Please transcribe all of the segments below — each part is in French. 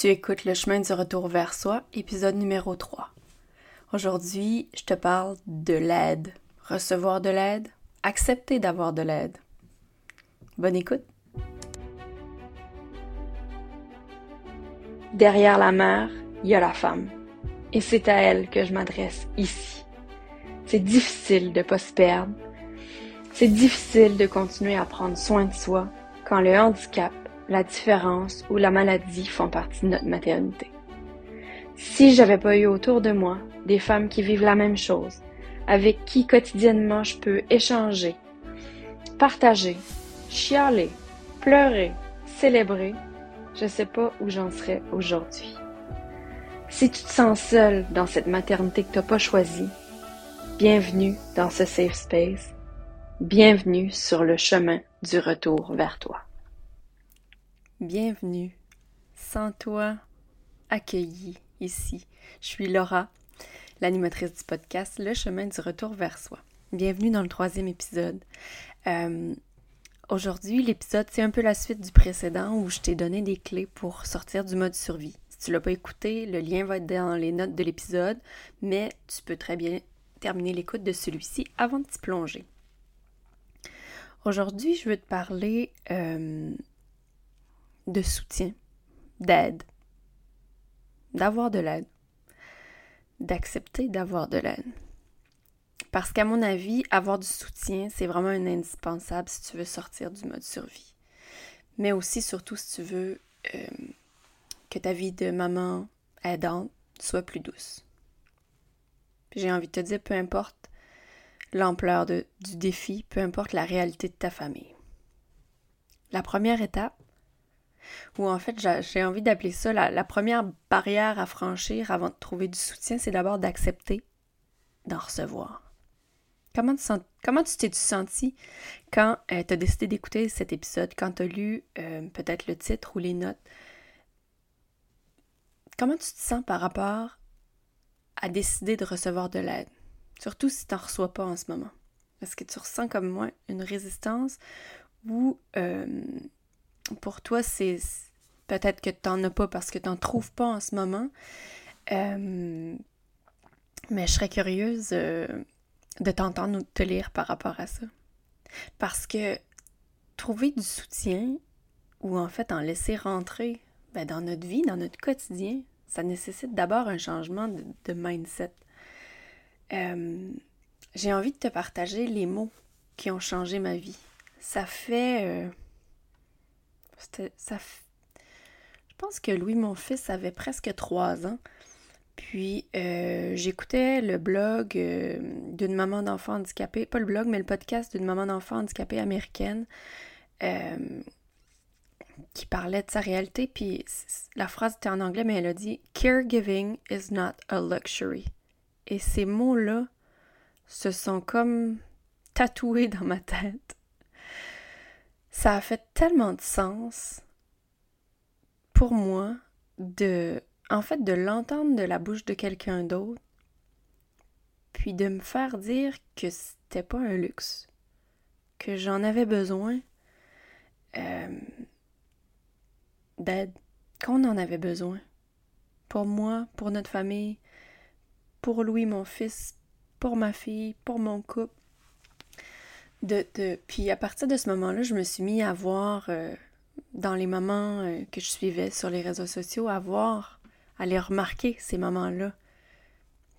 Tu écoutes Le chemin du retour vers soi, épisode numéro 3. Aujourd'hui, je te parle de l'aide. Recevoir de l'aide, accepter d'avoir de l'aide. Bonne écoute. Derrière la mère, il y a la femme. Et c'est à elle que je m'adresse ici. C'est difficile de pas se perdre. C'est difficile de continuer à prendre soin de soi quand le handicap la différence ou la maladie font partie de notre maternité. Si j'avais pas eu autour de moi des femmes qui vivent la même chose, avec qui quotidiennement je peux échanger, partager, chialer, pleurer, célébrer, je sais pas où j'en serais aujourd'hui. Si tu te sens seule dans cette maternité que t'as pas choisie, bienvenue dans ce safe space. Bienvenue sur le chemin du retour vers toi. Bienvenue. Sans toi, accueillie ici. Je suis Laura, l'animatrice du podcast Le chemin du retour vers soi. Bienvenue dans le troisième épisode. Euh, aujourd'hui, l'épisode, c'est un peu la suite du précédent où je t'ai donné des clés pour sortir du mode survie. Si tu l'as pas écouté, le lien va être dans les notes de l'épisode, mais tu peux très bien terminer l'écoute de celui-ci avant de t'y plonger. Aujourd'hui, je veux te parler euh, de soutien, d'aide, d'avoir de l'aide, d'accepter d'avoir de l'aide. Parce qu'à mon avis, avoir du soutien, c'est vraiment un indispensable si tu veux sortir du mode survie. Mais aussi, surtout, si tu veux euh, que ta vie de maman aidante soit plus douce. J'ai envie de te dire, peu importe l'ampleur du défi, peu importe la réalité de ta famille. La première étape, ou en fait, j'ai envie d'appeler ça la, première barrière à franchir avant de trouver du soutien, c'est d'abord d'accepter d'en recevoir. Comment tu, t'es senti quand euh, tu as décidé d'écouter cet épisode, quand tu as lu euh, peut-être le titre ou les notes? Comment tu te sens par rapport à décider de recevoir de l'aide? Surtout si tu n'en reçois pas en ce moment. Est-ce que tu ressens comme moi une résistance ou euh, pour toi, c'est peut-être que tu n'en as pas parce que tu n'en trouves pas en ce moment. Euh, mais je serais curieuse euh, de t'entendre ou de te lire par rapport à ça. Parce que trouver du soutien ou en fait en laisser rentrer ben, dans notre vie, dans notre quotidien, ça nécessite d'abord un changement de, mindset. Euh, j'ai envie de te partager les mots qui ont changé ma vie. Ça fait je pense que Louis, mon fils, avait presque trois ans. Puis euh, j'écoutais le blog euh, d'une maman d'enfant handicapée, pas le blog, mais le podcast d'une maman d'enfant handicapée américaine euh, qui parlait de sa réalité. Puis la phrase était en anglais, mais elle a dit Caregiving is not a luxury. Et ces mots-là se sont comme tatoués dans ma tête ça a fait tellement de sens pour moi de en fait de l'entendre de la bouche de quelqu'un d'autre puis de me faire dire que c'était pas un luxe que j'en avais besoin euh, d'aide qu'on en avait besoin pour moi pour notre famille pour Louis mon fils pour ma fille pour mon couple de, Puis à partir de ce moment-là, je me suis mis à voir, euh, dans les moments euh, que je suivais sur les réseaux sociaux, à voir, à les remarquer, ces moments-là,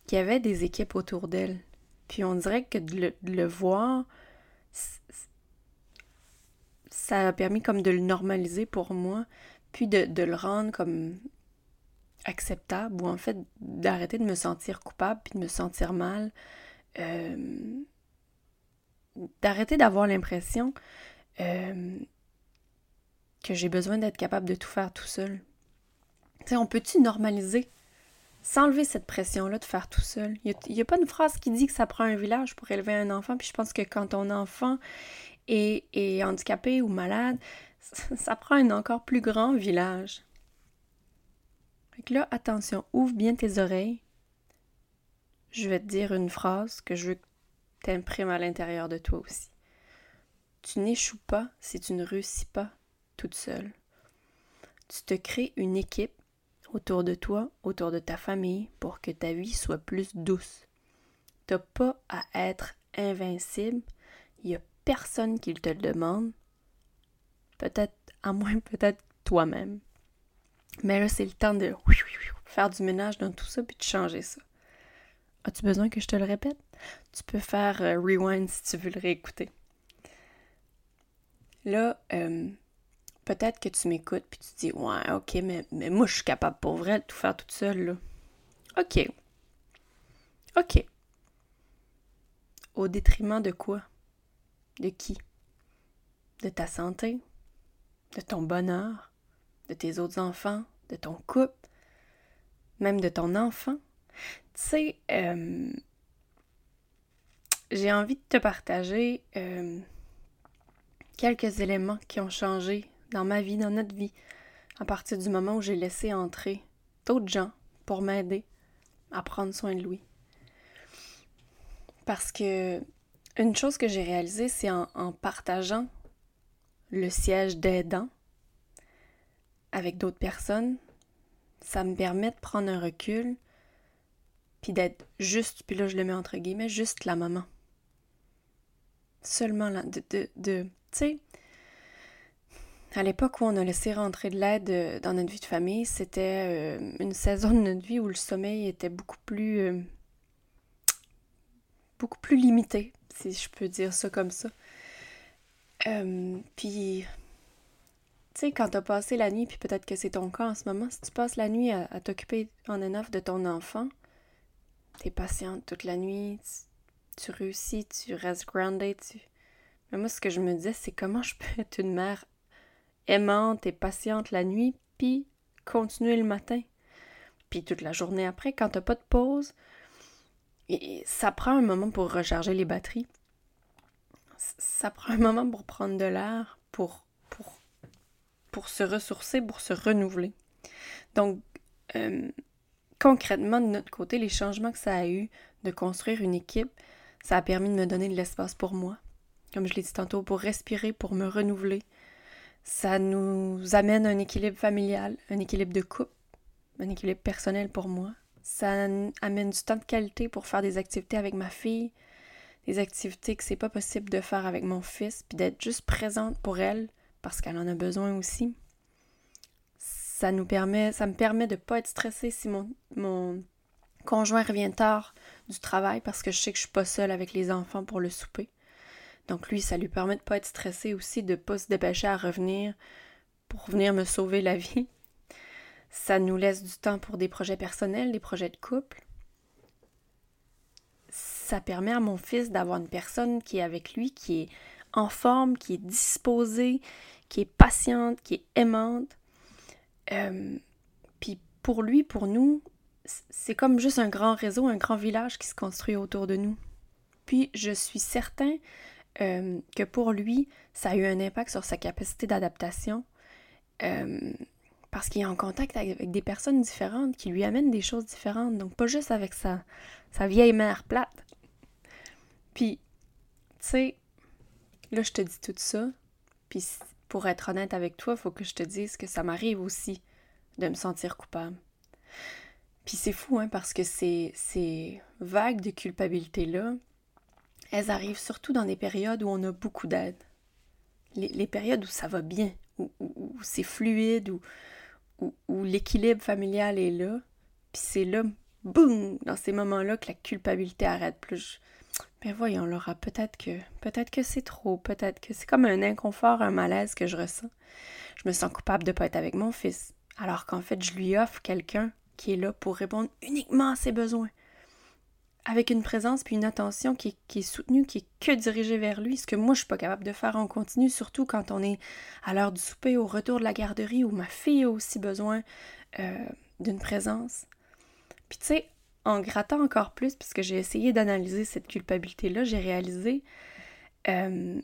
qu'il y avait des équipes autour d'elle. Puis on dirait que de le, voir, ça a permis comme de le normaliser pour moi, puis de, de le rendre comme acceptable, ou en fait d'arrêter de me sentir coupable, puis de me sentir mal. Euh, d'arrêter d'avoir l'impression euh, que j'ai besoin d'être capable de tout faire tout seul. sais, on peut-tu normaliser, s'enlever cette pression-là de faire tout seul? Il n'y a, pas une phrase qui dit que ça prend un village pour élever un enfant, puis je pense que quand ton enfant est, est handicapé ou malade, ça, prend un encore plus grand village. Fait que là, attention, ouvre bien tes oreilles. Je vais te dire une phrase que je veux que t'imprime à l'intérieur de toi aussi. Tu n'échoues pas si tu ne réussis pas toute seule. Tu te crées une équipe autour de toi, autour de ta famille, pour que ta vie soit plus douce. T'as pas à être invincible. Il y a personne qui te le demande. Peut-être, à moins peut-être toi-même. Mais là, c'est le temps de faire du ménage dans tout ça puis de changer ça. As-tu besoin que je te le répète? Tu peux faire euh, rewind si tu veux le réécouter. Là, euh, peut-être que tu m'écoutes puis tu te dis Ouais, ok, mais, mais moi je suis capable pour vrai de tout faire toute seule là. Ok. Ok. Au détriment de quoi? De qui? De ta santé? De ton bonheur? De tes autres enfants? De ton couple? Même de ton enfant? Sais, euh, j'ai envie de te partager euh, quelques éléments qui ont changé dans ma vie, dans notre vie, à partir du moment où j'ai laissé entrer d'autres gens pour m'aider à prendre soin de lui. Parce que une chose que j'ai réalisée, c'est en, en, partageant le siège d'aidant avec d'autres personnes, ça me permet de prendre un recul, puis d'être juste, puis là je le mets entre guillemets, juste la maman. Seulement là, de, de, de tu sais, à l'époque où on a laissé rentrer de l'aide euh, dans notre vie de famille, c'était euh, une saison de notre vie où le sommeil était beaucoup plus euh, beaucoup plus limité, si je peux dire ça comme ça. puis, tu sais, quand t'as passé la nuit, puis peut-être que c'est ton cas en ce moment, si tu passes la nuit à, t'occuper en enough de ton enfant, t'es patiente toute la nuit, tu, réussis, tu restes grounded, tu... Mais moi, ce que je me disais, c'est comment je peux être une mère aimante et patiente la nuit, puis continuer le matin. Puis toute la journée après, quand t'as pas de pause, ça prend un moment pour recharger les batteries. Ça prend un moment pour prendre de l'air, pour, pour, pour se ressourcer, pour se renouveler. Donc, euh, concrètement, de notre côté, les changements que ça a eu de construire une équipe, ça a permis de me donner de l'espace pour moi. Comme je l'ai dit tantôt, pour respirer, pour me renouveler, ça nous amène un équilibre familial, un équilibre de couple, un équilibre personnel pour moi. Ça amène du temps de qualité pour faire des activités avec ma fille, des activités que c'est pas possible de faire avec mon fils, puis d'être juste présente pour elle parce qu'elle en a besoin aussi. Ça nous permet, ça me permet de pas être stressée si mon, mon conjoint revient tard du travail parce que je sais que je suis pas seule avec les enfants pour le souper. Donc lui, ça lui permet de pas être stressé aussi, de pas se dépêcher à revenir pour venir me sauver la vie. Ça nous laisse du temps pour des projets personnels, des projets de couple. Ça permet à mon fils d'avoir une personne qui est avec lui, qui est en forme, qui est disposée, qui est patiente, qui est aimante. Euh, puis pour lui, pour nous, c'est comme juste un grand réseau, un grand village qui se construit autour de nous. Puis je suis certain euh, que pour lui, ça a eu un impact sur sa capacité d'adaptation euh, parce qu'il est en contact avec des personnes différentes qui lui amènent des choses différentes. Donc, pas juste avec sa, sa vieille mère plate. Puis, tu sais, là, je te dis tout ça. Puis, pour être honnête avec toi, faut que je te dise que ça m'arrive aussi de me sentir coupable. Puis c'est fou, hein, parce que ces, vagues de culpabilité-là, elles arrivent surtout dans des périodes où on a beaucoup d'aide. Les, périodes où ça va bien, où, c'est fluide, où, où, l'équilibre familial est là. Puis c'est là, boum, dans ces moments-là que la culpabilité arrête plus. Mais voyons, Laura, peut-être que peut-être que c'est trop, peut-être que c'est comme un inconfort, un malaise que je ressens. Je me sens coupable de ne pas être avec mon fils, alors qu'en fait, je lui offre quelqu'un qui est là pour répondre uniquement à ses besoins avec une présence puis une attention qui, est soutenue, qui est que dirigée vers lui, ce que moi je suis pas capable de faire en continu, surtout quand on est à l'heure du souper, au retour de la garderie, où ma fille a aussi besoin euh, d'une présence. Puis tu sais, en grattant encore plus, puisque j'ai essayé d'analyser cette culpabilité-là, j'ai réalisé euh,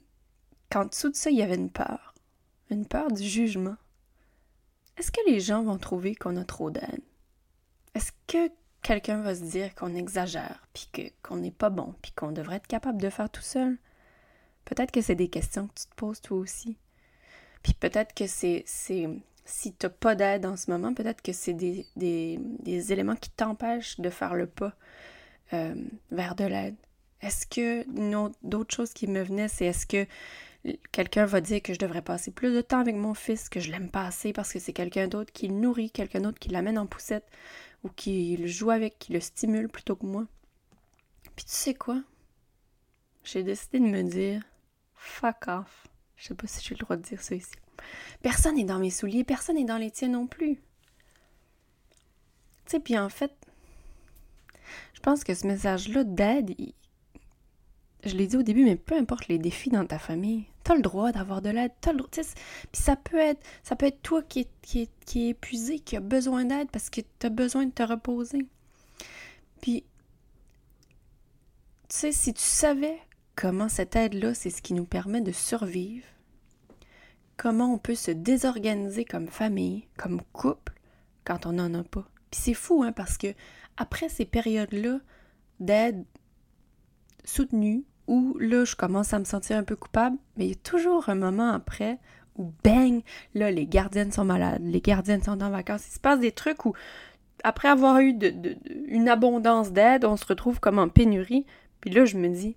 qu'en dessous de ça, il y avait une peur. Une peur du jugement. Est-ce que les gens vont trouver qu'on a trop d'aide? Est-ce que quelqu'un va se dire qu'on exagère, puis qu'on n'est pas bon, puis qu'on devrait être capable de faire tout seul? Peut-être que c'est des questions que tu te poses toi aussi. Puis peut-être que c'est si tu n'as pas d'aide en ce moment, peut-être que c'est des, des, éléments qui t'empêchent de faire le pas euh, vers de l'aide. Est-ce que d'autres choses qui me venaient, c'est est-ce que quelqu'un va dire que je devrais passer plus de temps avec mon fils, que je l'aime pas assez parce que c'est quelqu'un d'autre qui le nourrit, quelqu'un d'autre qui l'amène en poussette ou qui le joue avec, qui le stimule plutôt que moi? Puis tu sais quoi? J'ai décidé de me dire fuck off. Je sais pas si j'ai le droit de dire ça ici. Personne n'est dans mes souliers, personne n'est dans les tiens non plus. Tu sais, puis en fait, je pense que ce message-là d'aide, je l'ai dit au début, mais peu importe les défis dans ta famille, t'as le droit d'avoir de l'aide, t'as le droit. Puis ça peut être, ça peut être toi qui est, qui est, qui est épuisé, qui a besoin d'aide parce que t'as besoin de te reposer. Puis, tu sais, si tu savais comment cette aide-là, c'est ce qui nous permet de survivre, comment on peut se désorganiser comme famille, comme couple, quand on n'en a pas? Puis c'est fou, hein, parce que après ces périodes-là d'aide soutenue, où là, je commence à me sentir un peu coupable, mais il y a toujours un moment après où, bang, là, les gardiennes sont malades, les gardiennes sont en vacances. Il se passe des trucs où, après avoir eu une abondance d'aide, on se retrouve comme en pénurie. Puis là, je me dis,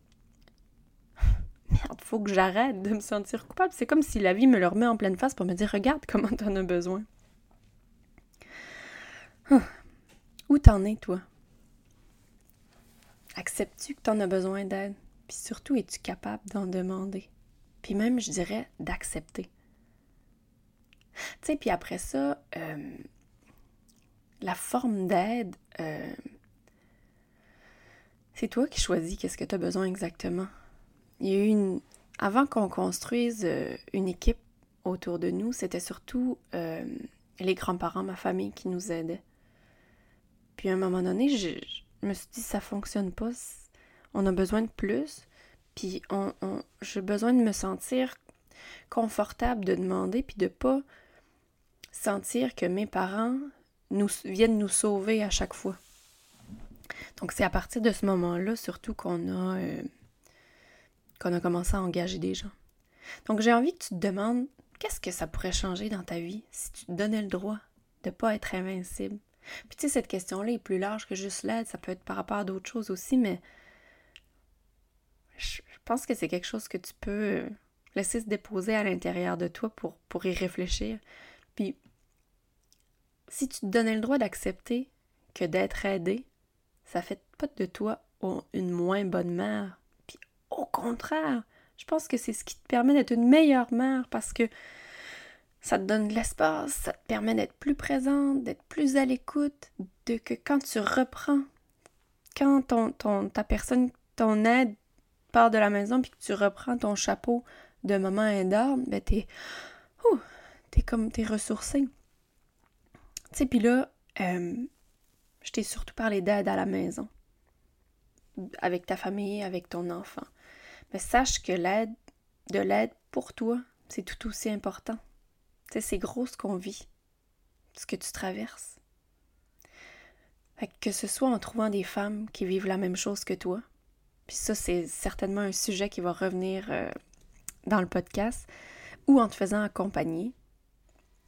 merde, faut que j'arrête de me sentir coupable. C'est comme si la vie me le remet en pleine face pour me dire, regarde comment t'en as besoin. Où t'en es, toi? Acceptes-tu que t'en as besoin d'aide? Puis surtout, es-tu capable d'en demander? Puis même, je dirais, d'accepter. Tu sais, puis après ça, euh, la forme d'aide, euh, c'est toi qui choisis qu'est-ce que tu as besoin exactement. Il y a eu une... Avant qu'on construise euh, une équipe autour de nous, c'était surtout les grands-parents, ma famille qui nous aidaient. Puis à un moment donné, je, je me suis dit, ça fonctionne pas on a besoin de plus, puis on, j'ai besoin de me sentir confortable de demander, puis de pas sentir que mes parents nous, viennent nous sauver à chaque fois. Donc c'est à partir de ce moment-là surtout qu'on a, euh, qu'on a commencé à engager des gens. Donc j'ai envie que tu te demandes qu'est-ce que ça pourrait changer dans ta vie si tu te donnais le droit de ne pas être invincible? Puis tu sais, cette question-là est plus large que juste l'aide, ça peut être par rapport à d'autres choses aussi, mais je pense que c'est quelque chose que tu peux euh, laisser se déposer à l'intérieur de toi pour, y réfléchir. Puis, si tu te donnais le droit d'accepter que d'être aidé, ça fait pas de toi une moins bonne mère. Contraire, je pense que c'est ce qui te permet d'être une meilleure mère parce que ça te donne de l'espace, ça te permet d'être plus présente, d'être plus à l'écoute, de que quand tu reprends, quand ton, ta personne, ton aide pars de la maison puis que tu reprends ton chapeau de maman énorme, ben t'es. t'es comme. t'es ressourcé. Tu sais, puis là, euh, je t'ai surtout parlé d'aide à la maison. Avec ta famille, avec ton enfant. Mais sache que l'aide, de l'aide pour toi, c'est tout aussi important. Tu sais, c'est gros ce qu'on vit, ce que tu traverses. que ce soit en trouvant des femmes qui vivent la même chose que toi, puis ça, c'est certainement un sujet qui va revenir euh, dans le podcast, ou en te faisant accompagner.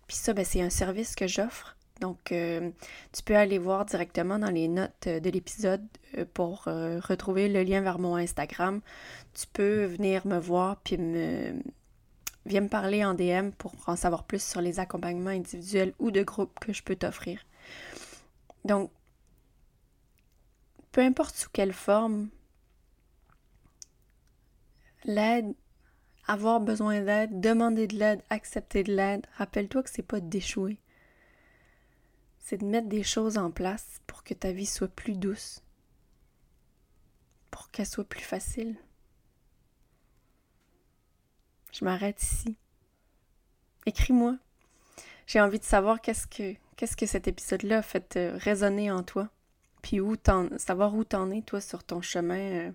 Puis ça, ben, c'est un service que j'offre. Donc, euh, tu peux aller voir directement dans les notes de l'épisode euh, pour retrouver le lien vers mon Instagram. Tu peux venir me voir puis me viens me parler en DM pour en savoir plus sur les accompagnements individuels ou de groupe que je peux t'offrir. Donc, peu importe sous quelle forme l'aide, avoir besoin d'aide, demander de l'aide, accepter de l'aide, rappelle-toi que c'est pas d'échouer. C'est de mettre des choses en place pour que ta vie soit plus douce, pour qu'elle soit plus facile. Je m'arrête ici. Écris-moi. J'ai envie de savoir qu'est-ce que cet épisode-là a fait euh, résonner en toi, puis où savoir où t'en es toi sur ton chemin euh,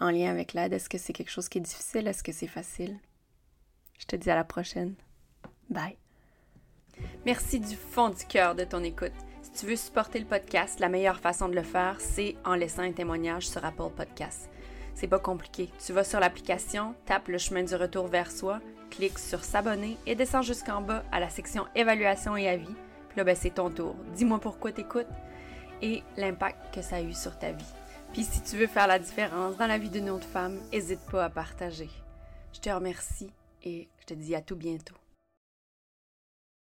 en lien avec l'aide? Est-ce que c'est quelque chose qui est difficile? Est-ce que c'est facile? Je te dis à la prochaine. Bye. Merci du fond du cœur de ton écoute. Si tu veux supporter le podcast, la meilleure façon de le faire, c'est en laissant un témoignage sur Apple Podcast. C'est pas compliqué. Tu vas sur l'application, tapes le chemin du retour vers soi clique sur s'abonner et descends jusqu'en bas à la section évaluation et avis. Puis là, ben, c'est ton tour. Dis-moi pourquoi t'écoutes et l'impact que ça a eu sur ta vie. Puis si tu veux faire la différence dans la vie d'une autre femme, n'hésite pas à partager. Je te remercie et je te dis à tout bientôt.